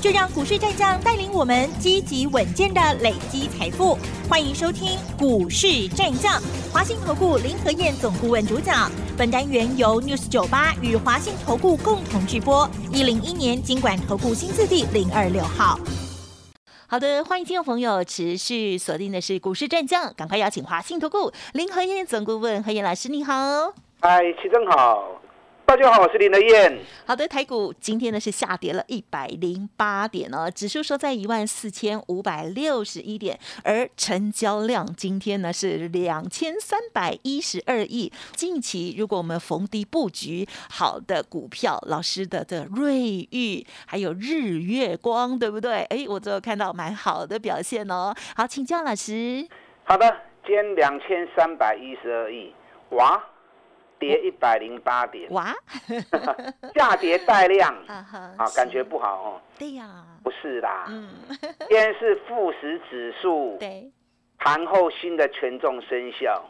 就让股市战将带领我们积极稳健的累积财富。欢迎收听股市战将，华信投顾林和燕总顾问主讲。本单元由 News 九八与华信投顾共同直播。一零一年经管投顾新字第零二六号。好的，欢迎听众朋友持续锁定的是股市战将，赶快邀请华信投顾林和燕总顾问何燕老师，你好。嗨，齐正好。大家好，我是林德燕。好的，台股今天呢是下跌了一百零八点哦，指数收在一万四千五百六十一点，而成交量今天呢是两千三百一十二亿。近期如果我们逢低布局好的股票，老师的的瑞玉还有日月光，对不对？哎，我都有看到蛮好的表现哦。好，请教老师。好的，今天两千三百一十二亿，哇！跌一百零八点，哇，下跌带量，啊，感觉不好哦。对呀，不是啦，嗯，今天是富时指数，对，盘后新的权重生效，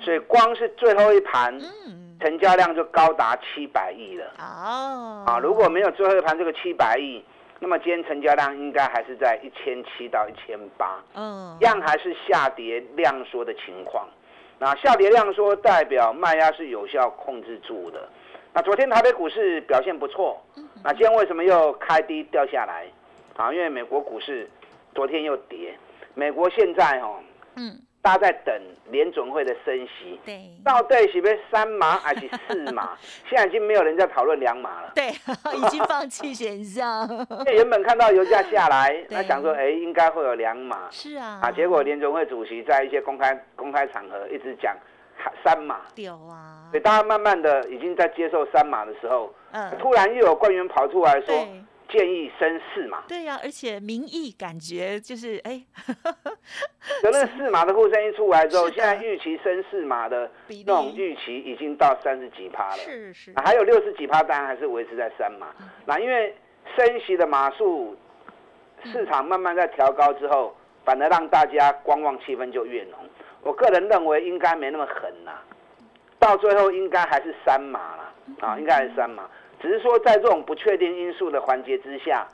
所以光是最后一盘，嗯，成交量就高达七百亿了。哦，啊，如果没有最后一盘这个七百亿，那么今天成交量应该还是在一千七到一千八，嗯，一样还是下跌量缩的情况。那下跌量说代表卖压是有效控制住的。那昨天台北股市表现不错，那今天为什么又开低掉下来？啊，因为美国股市昨天又跌，美国现在哦，嗯。大家在等联准会的升息，对，到底是不是三码还是四码？现在已经没有人在讨论两码了，对，已经放弃选项。原本看到油价下来，那想说，哎，应该会有两码，是啊，啊，结果联准会主席在一些公开公开场合一直讲三码，有啊，所以大家慢慢的已经在接受三码的时候，嗯，突然又有官员跑出来说。建议升四码，对呀，而且民意感觉就是哎，有那个四码的呼声一出来之后，现在预期升四码的那种预期已经到三十几趴了，是是，还有六十几趴，当然还是维持在三码。那因为升息的码数，市场慢慢在调高之后，反而让大家观望气氛就越浓。我个人认为应该没那么狠呐，到最后应该还是三码了啊，应该还是三码。只是说，在这种不确定因素的环节之下，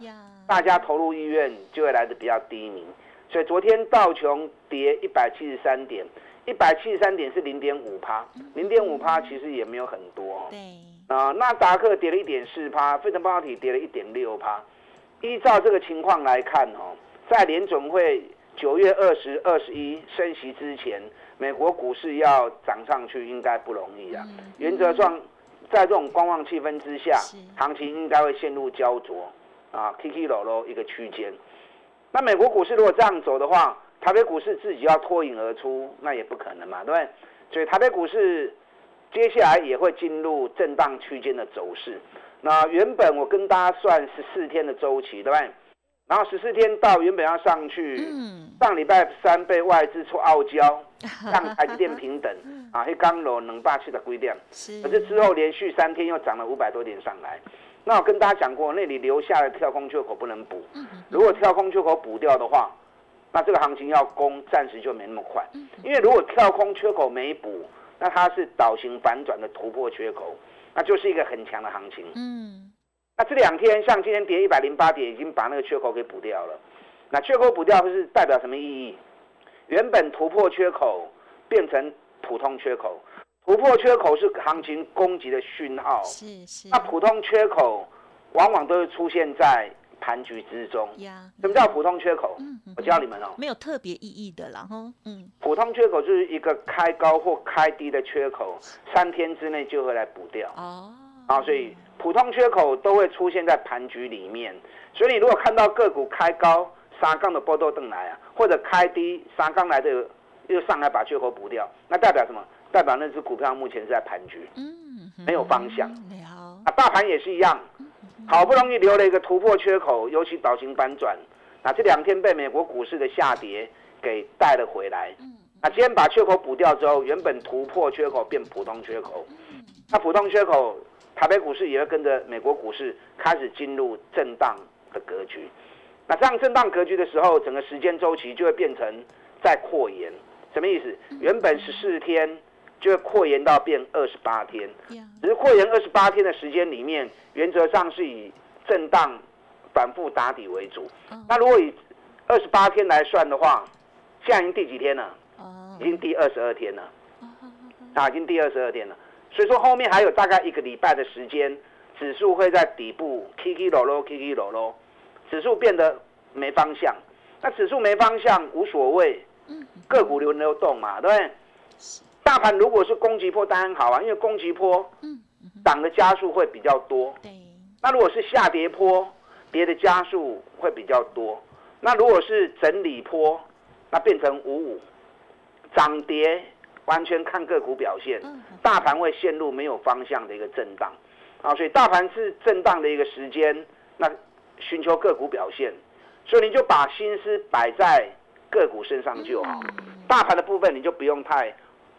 大家投入意愿就会来的比较低迷。所以昨天道琼跌一百七十三点，一百七十三点是零点五趴，零点五趴其实也没有很多。对啊，纳达克跌了一点四趴，费城半导体跌了一点六趴。依照这个情况来看，哦，在联总会九月二十二十一升息之前，美国股市要涨上去应该不容易啊。原则上。在这种观望气氛之下，行情应该会陷入焦灼啊，K K 落落一个区间。那美国股市如果这样走的话，台北股市自己要脱颖而出，那也不可能嘛，对不对？所以台北股市接下来也会进入震荡区间的走势。那原本我跟大家算十四天的周期，对不对？然后十四天到原本要上去，上礼拜三被外资出傲娇，让台积电平等。啊，黑刚楼能霸气的规定，可是之后连续三天又涨了五百多点上来。那我跟大家讲过，那里留下的跳空缺口不能补，如果跳空缺口补掉的话，那这个行情要攻暂时就没那么快，因为如果跳空缺口没补，那它是倒型反转的突破缺口，那就是一个很强的行情。嗯。那这两天像今天跌一百零八点，已经把那个缺口给补掉了。那缺口补掉是代表什么意义？原本突破缺口变成普通缺口，突破缺口是行情攻击的讯号。是是。那普通缺口往往都会出现在盘局之中。呀什么叫普通缺口？我教你们哦。没有特别意义的，然后嗯。普通缺口就是一个开高或开低的缺口，三天之内就会来补掉。哦。啊，所以。普通缺口都会出现在盘局里面，所以你如果看到个股开高三杠的波动灯来啊，或者开低三杠来的又上来把缺口补掉，那代表什么？代表那只股票目前是在盘局，嗯，没有方向。啊，大盘也是一样，好不容易留了一个突破缺口，尤其倒型反转，那这两天被美国股市的下跌给带了回来。嗯，那今天把缺口补掉之后，原本突破缺口变普通缺口，那普通缺口。台北股市也会跟着美国股市开始进入震荡的格局。那这样震荡格局的时候，整个时间周期就会变成在扩延。什么意思？原本十四天就会扩延到变二十八天，只是扩延二十八天的时间里面，原则上是以震荡反复打底为主。那如果以二十八天来算的话，现在已经第几天了？已经第二十二天了。啊，已经第二十二天了。所以说后面还有大概一个礼拜的时间，指数会在底部 K K 落落 K K 落落，指数变得没方向。那指数没方向无所谓，个股流流动嘛，对不对？大盘如果是攻击波当然好啊，因为攻击波，涨的加速会比较多。那如果是下跌坡，跌的加速会比较多。那如果是整理坡，那变成五五，涨跌完全看个股表现。大盘会陷入没有方向的一个震荡，啊，所以大盘是震荡的一个时间，那寻求个股表现，所以你就把心思摆在个股身上就好。大盘的部分你就不用太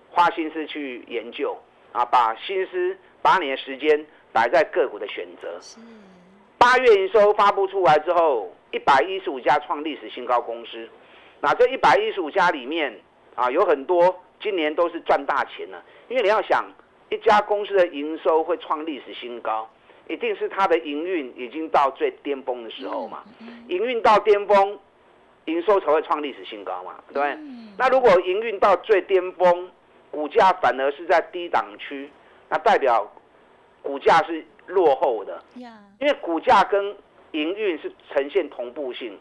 花心思去研究，啊，把心思把你的时间摆在个股的选择。八月营收发布出来之后。一百一十五家创历史新高公司，那这一百一十五家里面啊，有很多今年都是赚大钱了。因为你要想，一家公司的营收会创历史新高，一定是它的营运已经到最巅峰的时候嘛。营运到巅峰，营收才会创历史新高嘛，对不对？那如果营运到最巅峰，股价反而是在低档区，那代表股价是落后的。因为股价跟营运是呈现同步性，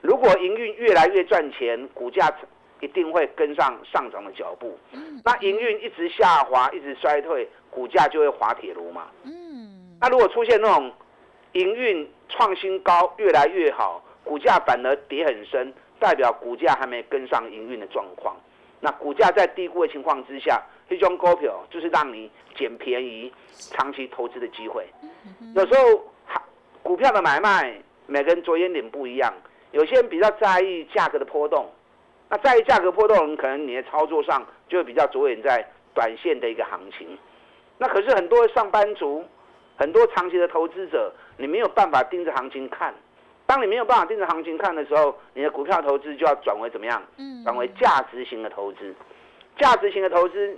如果营运越来越赚钱，股价一定会跟上上涨的脚步。那营运一直下滑，一直衰退，股价就会滑铁卢嘛。嗯。那如果出现那种营运创新高，越来越好，股价反而跌很深，代表股价还没跟上营运的状况。那股价在低估的情况之下，这种股票就是让你捡便宜、长期投资的机会。有时候。股票的买卖，每个人着眼点不一样。有些人比较在意价格的波动，那在意价格波动，可能你的操作上就会比较着眼在短线的一个行情。那可是很多上班族，很多长期的投资者，你没有办法盯着行情看。当你没有办法盯着行情看的时候，你的股票投资就要转为怎么样？嗯，转为价值型的投资。价值型的投资，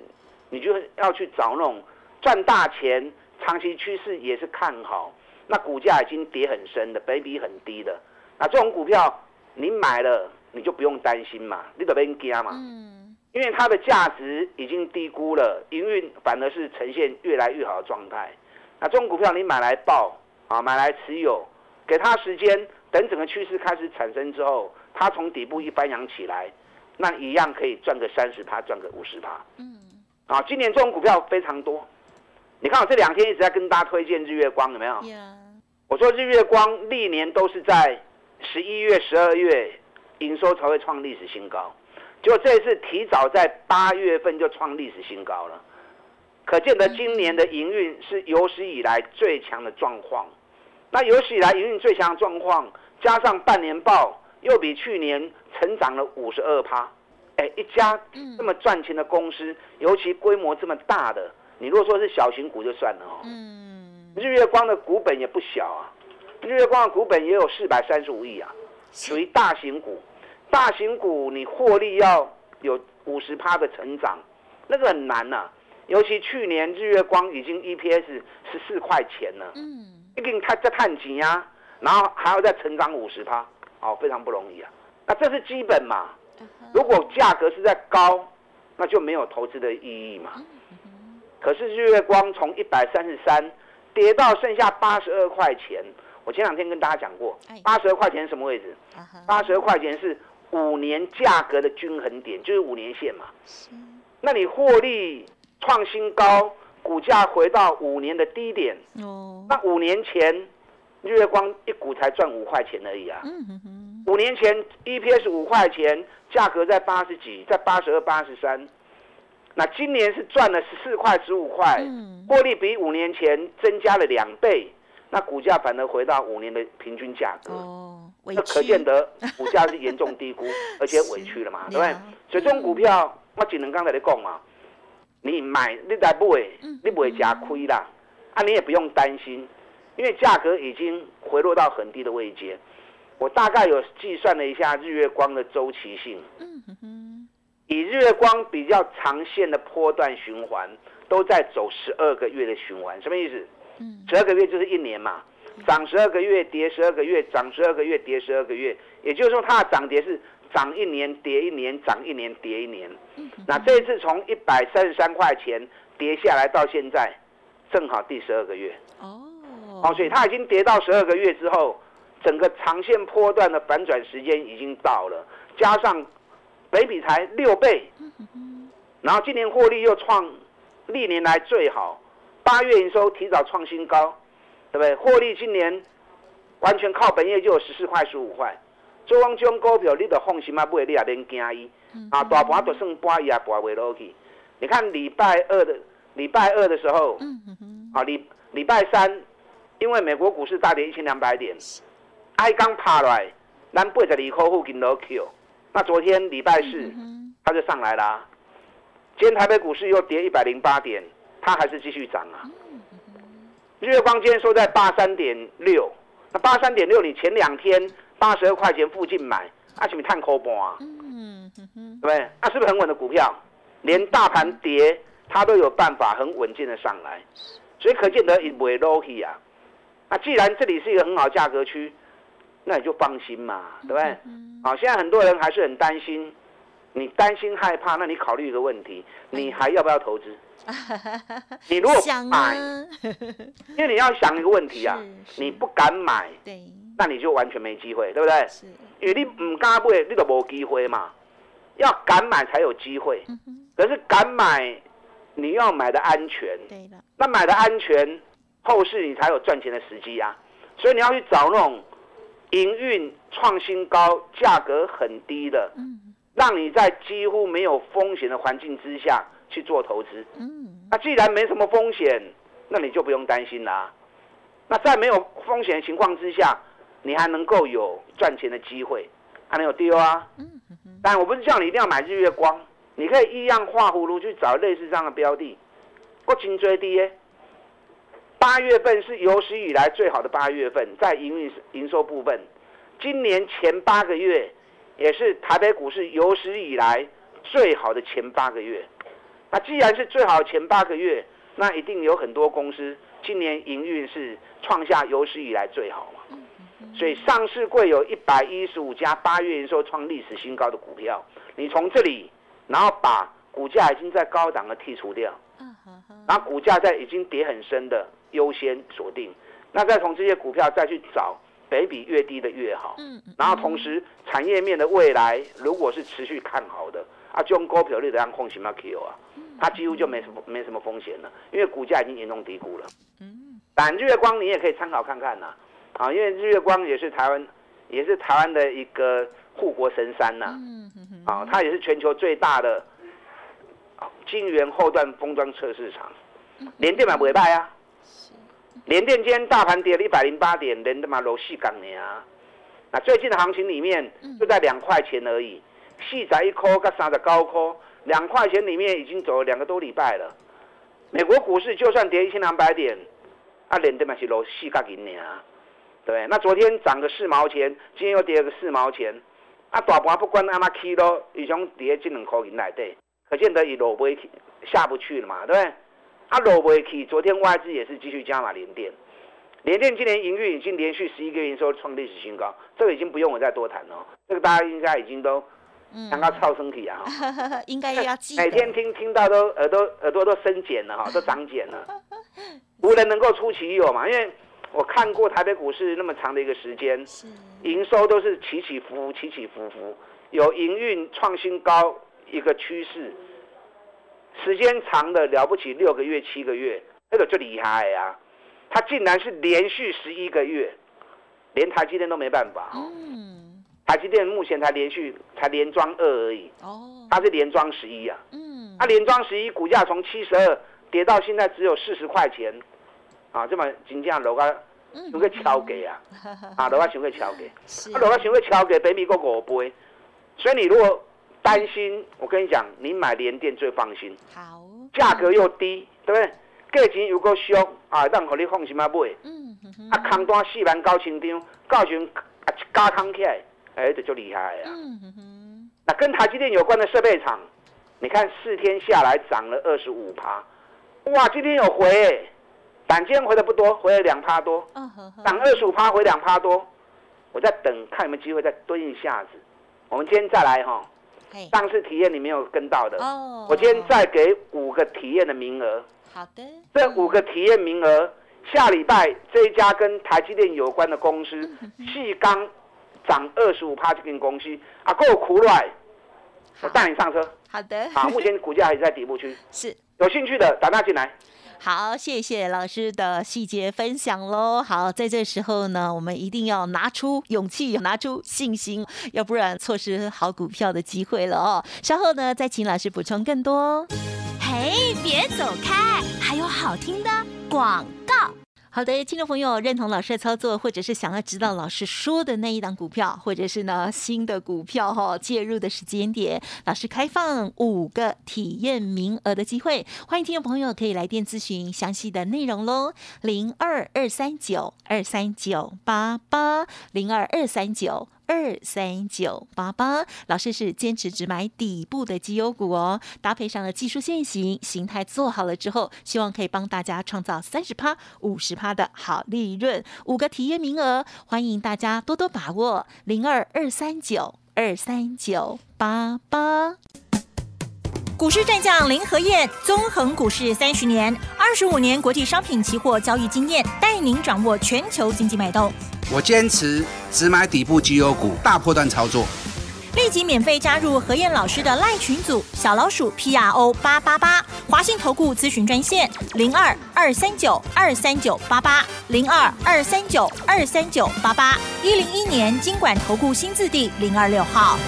你就要去找那种赚大钱、长期趋势也是看好。那股价已经跌很深的，本比很低的，那这种股票你买了，你就不用担心嘛，你得别惊嘛，嗯，因为它的价值已经低估了，营运反而是呈现越来越好的状态。那这种股票你买来报啊，买来持有，给它时间，等整个趋势开始产生之后，它从底部一翻扬起来，那一样可以赚个三十趴，赚个五十趴，嗯，啊，今年这种股票非常多。你看我这两天一直在跟大家推荐日月光，有没有？我说日月光历年都是在十一月、十二月营收才会创历史新高，结果这一次提早在八月份就创历史新高了，可见得今年的营运是有史以来最强的状况。那有史以来营运最强的状况，加上半年报又比去年成长了五十二趴，哎，一家这么赚钱的公司，尤其规模这么大的。你如果说是小型股就算了哦，嗯，日月光的股本也不小啊，日月光的股本也有四百三十五亿啊，属于大型股。大型股你获利要有五十趴的成长，那个很难呐。尤其去年日月光已经 EPS 十四块钱了，嗯，一定它在探底呀，然后还要再成长五十趴，哦，非常不容易啊。那这是基本嘛，如果价格是在高，那就没有投资的意义嘛。可是日月光从一百三十三跌到剩下八十二块钱，我前两天跟大家讲过，八十二块钱什么位置？八十二块钱是五年价格的均衡点，就是五年线嘛。那你获利创新高，股价回到五年的低点，哦，那五年前日月光一股才赚五块钱而已啊。五年前 EPS 五块钱，价格在八十几，在八十二、八十三。那今年是赚了十四块、十五块，获利比五年前增加了两倍，那股价反而回到五年的平均价格，那可见得股价是严重低估，而且委屈了嘛，对不对？所以这种股票，我只能刚才你讲嘛，你买你来买，你不会吃亏啦。啊，你也不用担心，因为价格已经回落到很低的位阶。我大概有计算了一下日月光的周期性，以日月光比较长线的波段循环，都在走十二个月的循环，什么意思？十二个月就是一年嘛，涨十二个月，跌十二个月，涨十二个月，跌十二个月，也就是说它的涨跌是涨一年，跌一年，涨一年，跌一年。那这一次从一百三十三块钱跌下来到现在，正好第十二个月。哦，哦，所以它已经跌到十二个月之后。整个长线波段的反转时间已经到了，加上北比才六倍，然后今年获利又创历年来最好，八月营收提早创新高，对不对？获利今年完全靠本业就有十四块十五块，做汪这种股票你得放心啊，不会你也连惊伊，啊大盘都剩八亿也拔未落去。你看礼拜二的礼拜二的时候，啊礼礼拜三，因为美国股市大跌一千两百点。挨刚爬来，咱八十二块附近都 Q。那昨天礼拜四，它就上来啦。今天台北股市又跌一百零八点，它还是继续涨啊。日月光今天收在八三点六，那八三点六，你前两天八十二块钱附近买，啊是不是探空盘啊？嗯对不对？啊是不是很稳的股票？连大盘跌，它都有办法很稳健的上来，所以可见得不会落去啊。那既然这里是一个很好价格区。那你就放心嘛，对不对？好，现在很多人还是很担心，你担心害怕，那你考虑一个问题，你还要不要投资？你如果买，因为你要想一个问题啊，你不敢买，对，那你就完全没机会，对不对？是，因为你唔敢买，你都冇机会嘛。要敢买才有机会，可是敢买，你要买的安全，对的。那买的安全，后市你才有赚钱的时机啊。所以你要去找那种。营运创新高，价格很低的，让你在几乎没有风险的环境之下去做投资。那既然没什么风险，那你就不用担心啦。那在没有风险的情况之下，你还能够有赚钱的机会，还能有丢啊。但我不是叫你一定要买日月光，你可以一样画葫芦去找类似这样的标的，不紧追低耶。八月份是有史以来最好的八月份，在营运营收部分，今年前八个月也是台北股市有史以来最好的前八个月。那既然是最好的前八个月，那一定有很多公司今年营运是创下有史以来最好嘛。所以上市柜有一百一十五家八月营收创历史新高的股票，你从这里，然后把股价已经在高档的剔除掉，然后股价在已经跌很深的。优先锁定，那再从这些股票再去找北比越低的越好。嗯，然后同时产业面的未来如果是持续看好的，啊，就用股票率的样控型嘛 Q 啊，它几乎就没什么没什么风险了，因为股价已经严重低估了。嗯，但日月光你也可以参考看看呐，啊，因为日月光也是台湾也是台湾的一个护国神山呐。嗯啊，它也是全球最大的晶圆后段封装测试场，连电买不会败啊。联电今天大盘跌了一百零八点，连他妈楼细港呢啊！那最近的行情里面就在两块钱而已，细仔一颗跟三的高科，两块钱里面已经走了两个多礼拜了。美国股市就算跌一千两百点，啊，连他妈是楼细港银啊，对那昨天涨个四毛钱，今天又跌了个四毛钱，啊，大盘不管阿妈起咯，已经跌这两块银来对，可见得已落不去，下不去了嘛，对不对？啊，罗维奇，昨天外资也是继续加码联电，联电今年营运已经连续十一个月收创历史新高，这个已经不用我再多谈了，这个大家应该已经都刚刚超身体啊，应该要记，每天听听到都耳朵耳朵都生茧了哈，都长茧了，无人能够出其右嘛，因为我看过台北股市那么长的一个时间，营收都是起起伏伏，起起伏伏，有营运创新高一个趋势。时间长的了不起，六个月、七个月，那个就厉害呀！它竟然是连续十一个月，连台积电都没办法。嗯，台积电目前才连续才连装二而已。哦，它是连装十一啊。嗯，它连装十一，股价从七十二跌到现在只有四十块钱，啊，这么金价楼价想去敲给啊，啊，楼价想去敲给，啊，楼价想去敲给？北米国五倍，所以你如果。担心，我跟你讲，你买联电最放心，好，价格又低，对不对？价钱又够俗啊，让互你放心啊买。嗯啊，空单四万九千张，到时阵啊加空起来，哎，这就足厉害啊！嗯哼哼，那跟台积电有关的设备厂，你看四天下来涨了二十五趴，哇，今天有回、欸，但今天回的不多，回了两趴多，涨二十五趴回两趴多，我在等看有没有机会再蹲一下子。我们今天再来哈，上次体验你没有跟到的，哦，我今天再给五个体验的名额，好的，这五个体验名额，下礼拜这一家跟台积电有关的公司，细钢涨二十五趴这间公司，啊，够苦来，我带你上车好的，好！目前股价还在底部区，是。有兴趣的打电话进来。好，谢谢老师的细节分享喽。好，在这时候呢，我们一定要拿出勇气，拿出信心，要不然错失好股票的机会了哦。稍后呢，再请老师补充更多哦。嘿，别走开，还有好听的广告。好的，听众朋友，认同老师的操作，或者是想要知道老师说的那一档股票，或者是呢新的股票哈、介入的时间点，老师开放五个体验名额的机会，欢迎听众朋友可以来电咨询详细的内容喽，零二二三九二三九八八零二二三九。二三九八八，老师是坚持只买底部的绩优股哦，搭配上了技术线型，形态做好了之后，希望可以帮大家创造三十趴、五十趴的好利润。五个体验名额，欢迎大家多多把握。零二二三九二三九八八。股市战将林和燕，纵横股市三十年，二十五年国际商品期货交易经验，带您掌握全球经济脉动。我坚持只买底部绩优股，大破段操作。立即免费加入何燕老师的赖群组，小老鼠 P R O 八八八，华信投顾咨询专线零二二三九二三九八八零二二三九二三九八八，一零一年经管投顾新字第零二六号。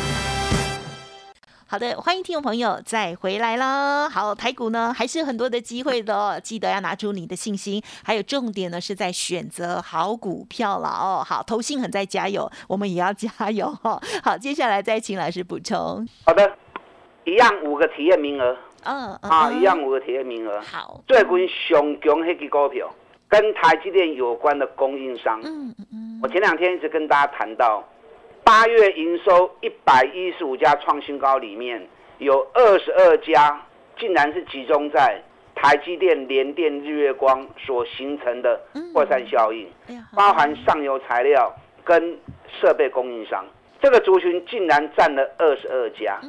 好的，欢迎听众朋友再回来啦。好，台股呢还是很多的机会的哦，记得要拿出你的信心，还有重点呢是在选择好股票了哦。好，投信很在加油，我们也要加油哦。好，接下来再请老师补充。好的，一样五个体验名额嗯嗯啊，嗯一样五个体验名额。好，最近上强迄支股票，跟台积电有关的供应商。嗯嗯嗯，我前两天一直跟大家谈到，八月营收一百一十五家创新高里面，有二十二家竟然是集中在台积电、联电、日月光所形成的扩散效应，包含上游材料跟设备供应商，这个族群竟然占了二十二家，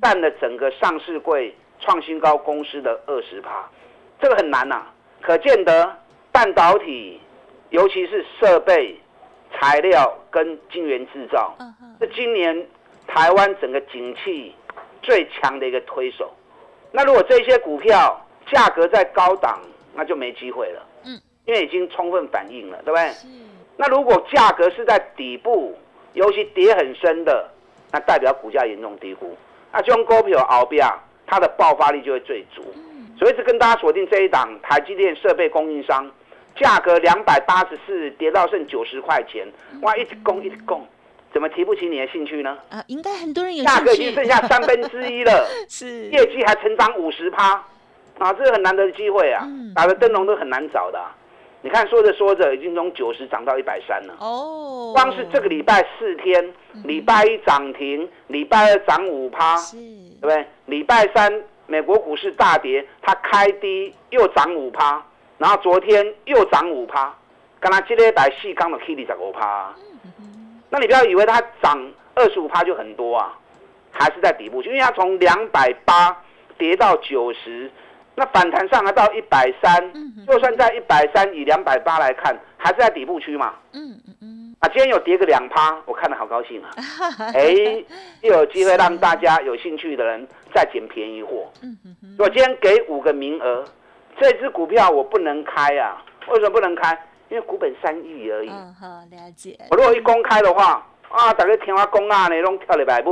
占了整个上市柜创新高公司的二十趴，这个很难呐、可见得半导体，尤其是设备、材料跟晶圆制造，是今年台湾整个景气最强的一个推手。那如果这些股票价格在高档，那就没机会了。嗯，因为已经充分反映了，对不对？是，那如果价格是在底部，尤其跌很深的，那代表股价严重低估。那这种股票后边，它的爆发力就会最足。所以一直跟大家锁定这一档台积电设备供应商，价格两百八十四跌到剩九十块钱，哇，一直供一直供，怎么提不起你的兴趣呢？啊，应该很多人有价兴趣。格已经剩下 三分之一了，是，业绩还成长五十趴，啊，这是很难得的机会啊。嗯，打的灯笼都很难找的啊、你看说着说着，已经从九十涨到一百三了。哦，光是这个礼拜四天，礼拜一涨停，礼拜二涨五趴，是，对不对？礼拜三美国股市大跌，它开低又涨五趴，然后昨天又涨五趴，刚才这礼拜四刚的 K 里涨五趴，那你不要以为它涨二十五趴就很多啊，还是在底部区，因为它从两百八跌到九十，那反弹上来到一百三，就算在一百三以两百八来看，还是在底部区嘛。嗯嗯嗯，啊，今天有跌个两趴，我看得好高兴啊！哎，又有机会让大家有兴趣的人再捡便宜货。嗯嗯嗯，我今天给五个名额，这只股票我不能开啊！为什么不能开？因为股本三亿而已。嗯好，了解，我如果一公开的话，啊，大家听我讲啊，呢，拢跳礼拜买，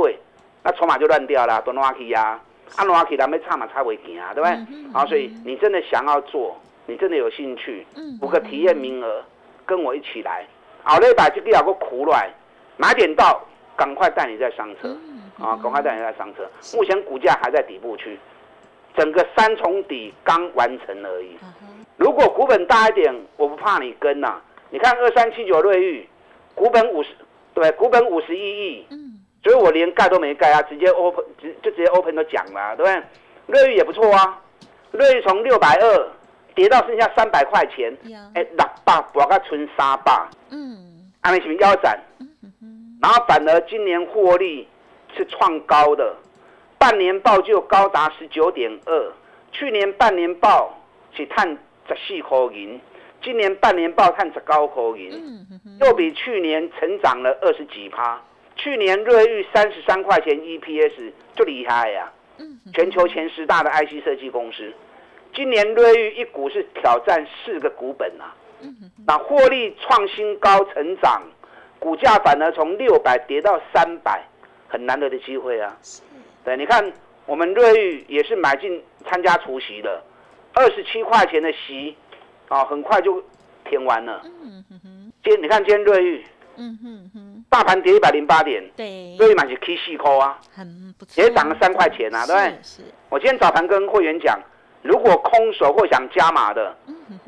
那筹码就乱掉了，都乱去啊，啊乱去，咱们差嘛差袂行啊，对不对？嗯啊，所以你真的想要做，你真的有兴趣，嗯五个体验名额，跟我一起来。后礼拜这个有个苦来，买点到，赶快带你再上车嗯啊，赶快带你再上车。目前股价还在底部区，整个三重底刚完成而已。如果股本大一点，我不怕你跟呐。你看二三七九瑞玉，股本五十，对，股本五十一亿，嗯，所以我连盖都没盖啊，直接 open 直就直接 open 都讲了，对不对？瑞玉也不错啊，瑞玉从六百二跌到剩下三百块钱，哎，六百博个存三百，嗯，安利什么腰斩，然后反而今年获利是创高的，半年报就高达十九点二，去年半年报是探十四块银。今年半年报探十高口银，又比去年成长了二十几趴。去年瑞昱三十三块钱 EPS 就厉害呀，全球前十大的 IC 设计公司。今年瑞昱一股是挑战四个股本啊，那获利创新高成长，股价反而从六百跌到三百，很难得的机会啊。对，你看我们瑞玉也是买进参加除夕的，二十七块钱的席。啊，很快就填完了。嗯哼哼。今你看今天瑞玉，嗯哼哼，大盘跌一百零八点，对，瑞玉买是 K 四扣啊，很不错，也涨了三块钱啊，对不对？是。我今天早盘跟会员讲，如果空手或想加码的，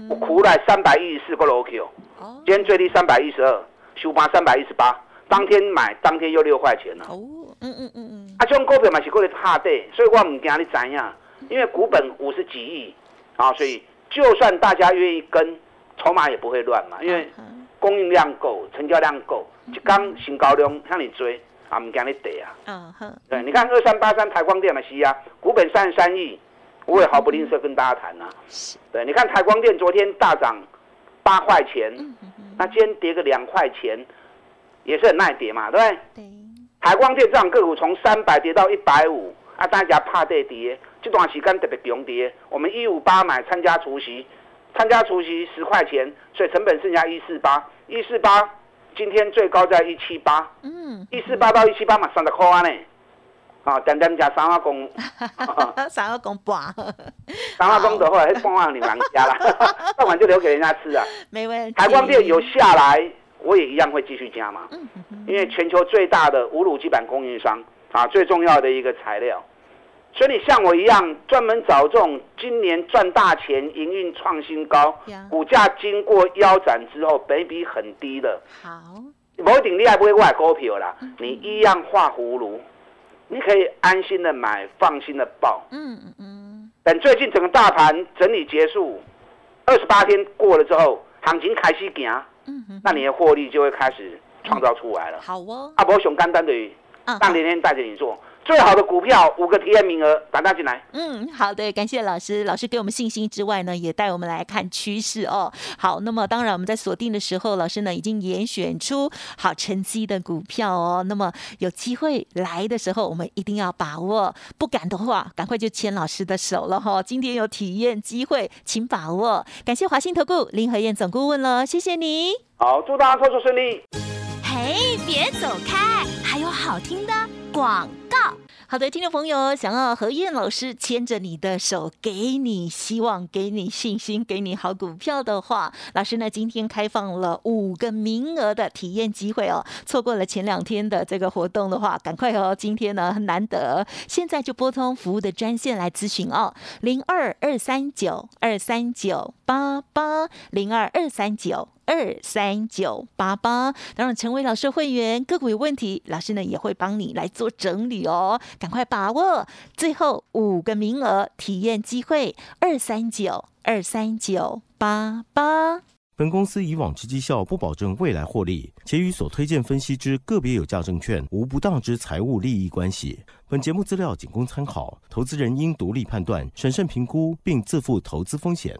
我苦来三百一十四个 l o Q，哦，今天最低三百一十二，收盘三百一十八，当天买当天又六块钱了。哦，嗯嗯嗯嗯。啊，这种股票嘛是过来怕跌，所以我唔惊你怎样，因为股本五十几亿啊，所以。就算大家愿意跟，筹码也不会乱嘛，因为供应量够，成交量够，就刚新高量向你追，啊，唔惊你跌啊。嗯哼，对，你看二三八三台光电嘛，是啊，股本三十三亿，我也毫不吝啬跟大家谈呐。对，你看台光电昨天大涨八块钱，那今天跌个两块钱，也是很耐跌嘛，对不对？对。台光电这样个股从三百跌到一百五，啊，大家怕跌跌。这段时间特别强跌，我们一五八买参加除夕，参加除夕十块钱，所以成本剩下一四八，一四八今天最高在一七八，嗯，一四八到一七八嘛，三十块呢，啊，单单加三阿公，三阿公半，三阿公的话，那半万你娘家了，半碗就留给人家吃啊，没问题。台光电有下来，我也一样会继续加嘛，嗯因为全球最大的无卤基板供应商啊，最重要的一个材料。所以你像我一样，专门找这种今年赚大钱、营运创新高、股价经过腰斩之后，本比很低的。好，某一定你还不会外股票啦，你一样画葫芦，你可以安心的买，放心的报。嗯嗯嗯。等最近整个大盘整理结束，二十八天过了之后，行情开始行，那你的获利就会开始创造出来了。好哦。阿伯熊干单的，让连天带着你做。最好的股票五个体验名额，打大进来。嗯，好的，感谢老师。老师给我们信心之外呢，也带我们来看趋势哦。好，那么当然我们在锁定的时候，老师呢已经严选出好成绩的股票哦。那么有机会来的时候，我们一定要把握。不敢的话，赶快就牵老师的手了哈。今天有体验机会，请把握。感谢华信投顾林和燕总顾问了，谢谢你。好，祝大家操作顺利。哎，别走开，还有好听的广告。好的，听众朋友，想要何燕老师牵着你的手，给你希望，给你信心，给你好股票的话，老师呢今天开放了五个名额的体验机会哦。错过了前两天的这个活动的话，赶快哦，今天呢很难得，现在就拨通服务的专线来咨询哦，零二二三九二三九八八零二二三九。二三九八八，当然成为老师会员，个股有问题，老师呢也会帮你来做整理哦，赶快把握最后五个名额体验机会，二三九二三九八八。本公司以往之绩效不保证未来获利，且与所推荐分析之个别有价证券无不当之财务利益关系。本节目资料仅供参考，投资人应独立判断、审慎评估，并自负投资风险。